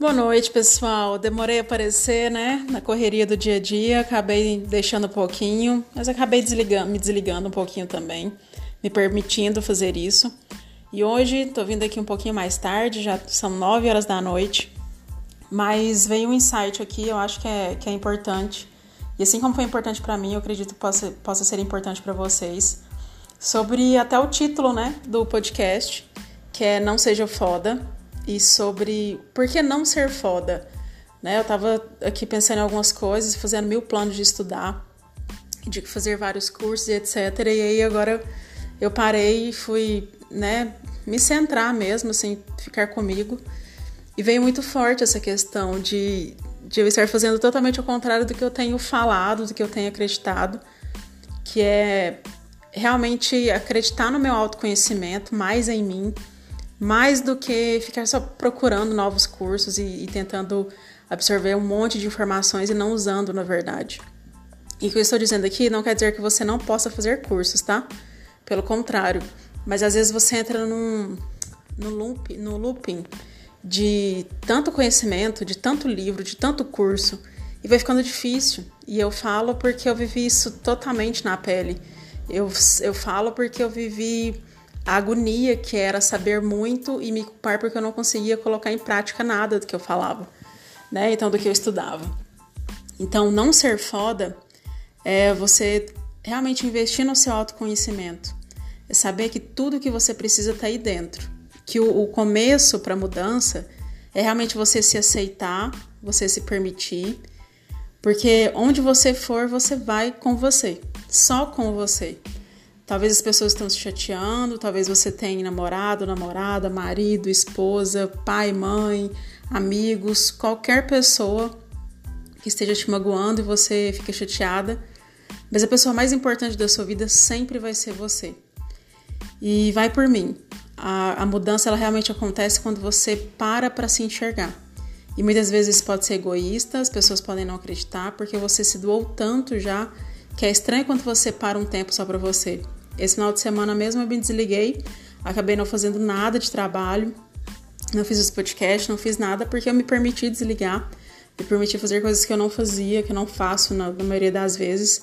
Boa noite, pessoal. Demorei a aparecer, né? Na correria do dia a dia, acabei deixando um pouquinho, mas acabei desligando, me desligando um pouquinho também, me permitindo fazer isso. E hoje tô vindo aqui um pouquinho mais tarde, já são 9 horas da noite, mas veio um insight aqui, eu acho que é, que é importante. E assim como foi importante para mim, eu acredito que possa, possa ser importante para vocês. Sobre até o título, né, do podcast, que é Não Seja Foda e sobre por que não ser foda. Né? Eu tava aqui pensando em algumas coisas, fazendo mil planos de estudar, de fazer vários cursos e etc. E aí agora eu parei e fui, né, me centrar mesmo, assim, ficar comigo. E veio muito forte essa questão de, de eu estar fazendo totalmente o contrário do que eu tenho falado, do que eu tenho acreditado, que é realmente acreditar no meu autoconhecimento, mais em mim, mais do que ficar só procurando novos cursos e, e tentando absorver um monte de informações e não usando na verdade. E o que eu estou dizendo aqui não quer dizer que você não possa fazer cursos, tá? Pelo contrário. Mas às vezes você entra num, no, loop, no looping de tanto conhecimento, de tanto livro, de tanto curso, e vai ficando difícil. E eu falo porque eu vivi isso totalmente na pele. Eu, eu falo porque eu vivi a agonia que era saber muito e me culpar porque eu não conseguia colocar em prática nada do que eu falava, né? Então, do que eu estudava. Então, não ser foda é você realmente investir no seu autoconhecimento. É saber que tudo que você precisa está aí dentro. Que o, o começo para mudança é realmente você se aceitar, você se permitir, porque onde você for, você vai com você, só com você. Talvez as pessoas estão se chateando, talvez você tenha namorado, namorada, marido, esposa, pai, mãe, amigos, qualquer pessoa que esteja te magoando e você fica chateada. Mas a pessoa mais importante da sua vida sempre vai ser você. E vai por mim. A, a mudança ela realmente acontece quando você para para se enxergar. E muitas vezes isso pode ser egoísta, as pessoas podem não acreditar, porque você se doou tanto já que é estranho quando você para um tempo só para você. Esse final de semana mesmo eu me desliguei, acabei não fazendo nada de trabalho, não fiz os podcasts, não fiz nada porque eu me permiti desligar, me permiti fazer coisas que eu não fazia, que eu não faço na, na maioria das vezes.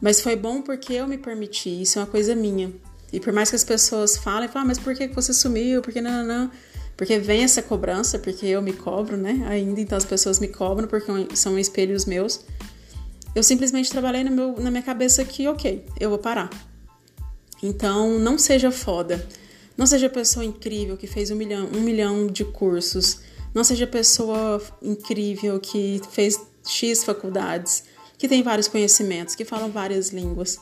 Mas foi bom porque eu me permiti, isso é uma coisa minha. E por mais que as pessoas falem, falam, ah, mas por que você sumiu? Por que não, não, não? Porque vem essa cobrança, porque eu me cobro, né? Ainda, então as pessoas me cobram porque são espelhos meus. Eu simplesmente trabalhei meu, na minha cabeça que, ok, eu vou parar. Então, não seja foda. Não seja pessoa incrível que fez um milhão, um milhão de cursos. Não seja pessoa incrível que fez X faculdades, que tem vários conhecimentos, que falam várias línguas.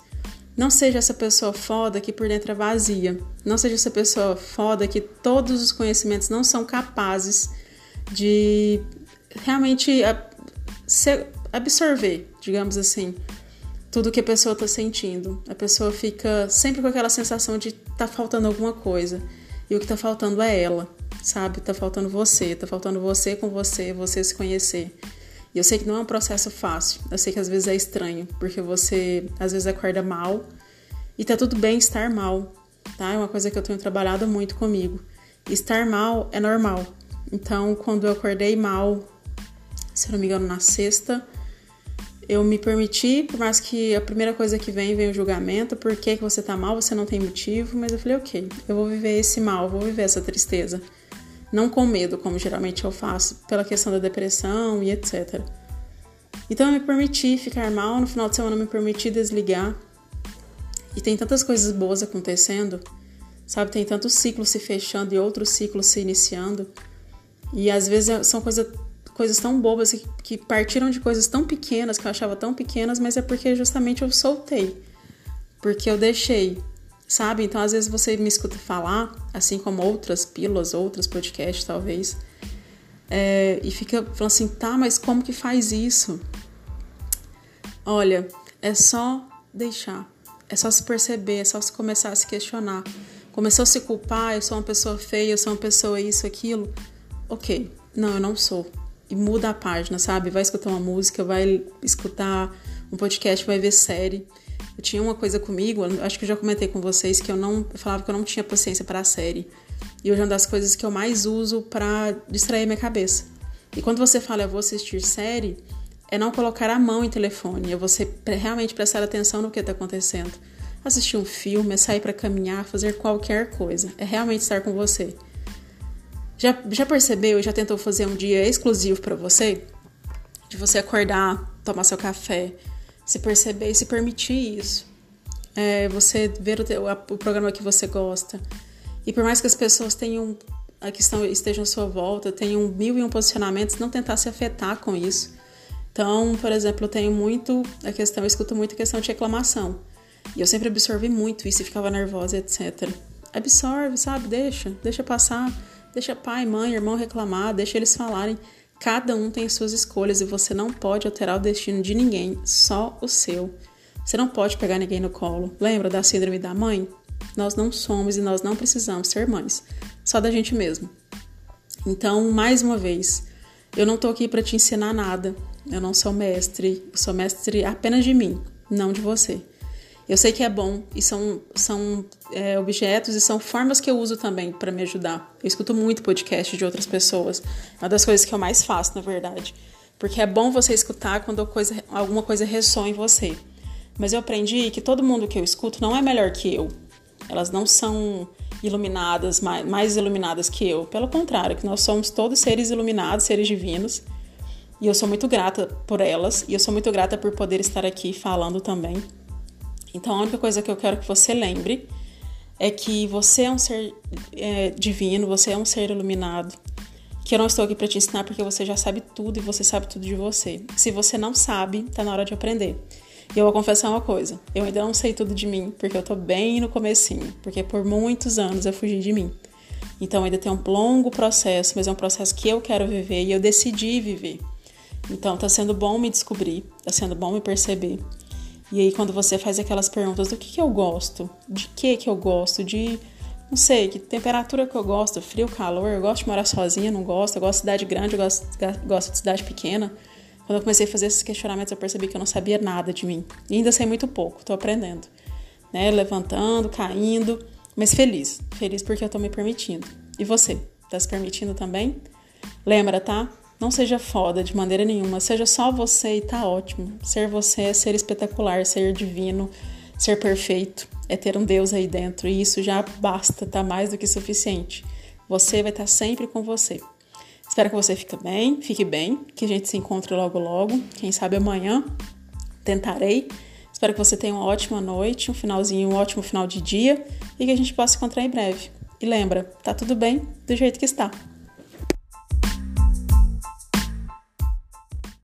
Não seja essa pessoa foda que por dentro é vazia. Não seja essa pessoa foda que todos os conhecimentos não são capazes de realmente absorver, digamos assim tudo que a pessoa está sentindo. A pessoa fica sempre com aquela sensação de tá faltando alguma coisa. E o que tá faltando é ela, sabe? Tá faltando você, tá faltando você com você, você se conhecer. E eu sei que não é um processo fácil. Eu sei que às vezes é estranho, porque você às vezes acorda mal e tá tudo bem estar mal, tá? É uma coisa que eu tenho trabalhado muito comigo. Estar mal é normal. Então, quando eu acordei mal, se eu não me engano, na sexta, eu me permiti, por mais que a primeira coisa que vem, vem o julgamento, por que, que você tá mal, você não tem motivo, mas eu falei, ok, eu vou viver esse mal, vou viver essa tristeza. Não com medo, como geralmente eu faço, pela questão da depressão e etc. Então eu me permiti ficar mal, no final de semana eu me permiti desligar. E tem tantas coisas boas acontecendo, sabe? Tem tantos ciclos se fechando e outros ciclos se iniciando. E às vezes são coisas coisas tão bobas que, que partiram de coisas tão pequenas que eu achava tão pequenas, mas é porque justamente eu soltei, porque eu deixei, sabe? Então às vezes você me escuta falar, assim como outras pílulas, outros podcasts talvez, é, e fica falando assim, tá, mas como que faz isso? Olha, é só deixar, é só se perceber, é só se começar a se questionar. Começou a se culpar, eu sou uma pessoa feia, eu sou uma pessoa isso, aquilo. Ok, não, eu não sou e muda a página, sabe? Vai escutar uma música, vai escutar um podcast, vai ver série. Eu tinha uma coisa comigo, acho que eu já comentei com vocês que eu não eu falava que eu não tinha paciência para a série. E hoje é uma das coisas que eu mais uso para distrair minha cabeça. E quando você fala eu vou assistir série, é não colocar a mão em telefone, é você realmente prestar atenção no que está acontecendo. Assistir um filme, é sair para caminhar, fazer qualquer coisa, é realmente estar com você. Já, já percebeu, já tentou fazer um dia exclusivo para você? De você acordar, tomar seu café, se perceber e se permitir isso. É, você ver o, teu, o programa que você gosta. E por mais que as pessoas tenham a questão estejam à sua volta, tenham mil e um posicionamentos, não tentar se afetar com isso. Então, por exemplo, eu tenho muito a questão, eu escuto muito a questão de reclamação. E eu sempre absorvi muito isso e ficava nervosa, etc. Absorve, sabe? Deixa, deixa passar. Deixa pai, mãe, irmão reclamar, deixa eles falarem. Cada um tem suas escolhas e você não pode alterar o destino de ninguém, só o seu. Você não pode pegar ninguém no colo. Lembra da síndrome da mãe? Nós não somos e nós não precisamos ser mães, só da gente mesmo. Então, mais uma vez, eu não tô aqui para te ensinar nada. Eu não sou mestre, eu sou mestre apenas de mim, não de você. Eu sei que é bom e são, são é, objetos e são formas que eu uso também para me ajudar. Eu escuto muito podcast de outras pessoas. É uma das coisas que eu mais faço, na verdade. Porque é bom você escutar quando coisa, alguma coisa ressoa em você. Mas eu aprendi que todo mundo que eu escuto não é melhor que eu. Elas não são iluminadas, mais, mais iluminadas que eu. Pelo contrário, que nós somos todos seres iluminados, seres divinos. E eu sou muito grata por elas. E eu sou muito grata por poder estar aqui falando também. Então, a única coisa que eu quero que você lembre é que você é um ser é, divino, você é um ser iluminado. Que eu não estou aqui para te ensinar porque você já sabe tudo e você sabe tudo de você. Se você não sabe, tá na hora de aprender. E eu vou confessar uma coisa, eu ainda não sei tudo de mim, porque eu tô bem no comecinho, porque por muitos anos eu fugi de mim. Então ainda tem um longo processo, mas é um processo que eu quero viver e eu decidi viver. Então tá sendo bom me descobrir, tá sendo bom me perceber. E aí, quando você faz aquelas perguntas do que, que eu gosto, de que que eu gosto, de não sei, que temperatura que eu gosto, frio, calor, eu gosto de morar sozinha, não gosto, eu gosto de cidade grande, eu gosto, gosto de cidade pequena. Quando eu comecei a fazer esses questionamentos, eu percebi que eu não sabia nada de mim. E ainda sei muito pouco, tô aprendendo. Né? Levantando, caindo, mas feliz. Feliz porque eu tô me permitindo. E você? Tá se permitindo também? Lembra, tá? Não seja foda de maneira nenhuma, seja só você e tá ótimo. Ser você é ser espetacular, ser divino, ser perfeito, é ter um Deus aí dentro e isso já basta, tá mais do que suficiente. Você vai estar sempre com você. Espero que você fique bem, fique bem, que a gente se encontre logo logo, quem sabe amanhã. Tentarei. Espero que você tenha uma ótima noite, um finalzinho, um ótimo final de dia e que a gente possa se encontrar em breve. E lembra, tá tudo bem do jeito que está.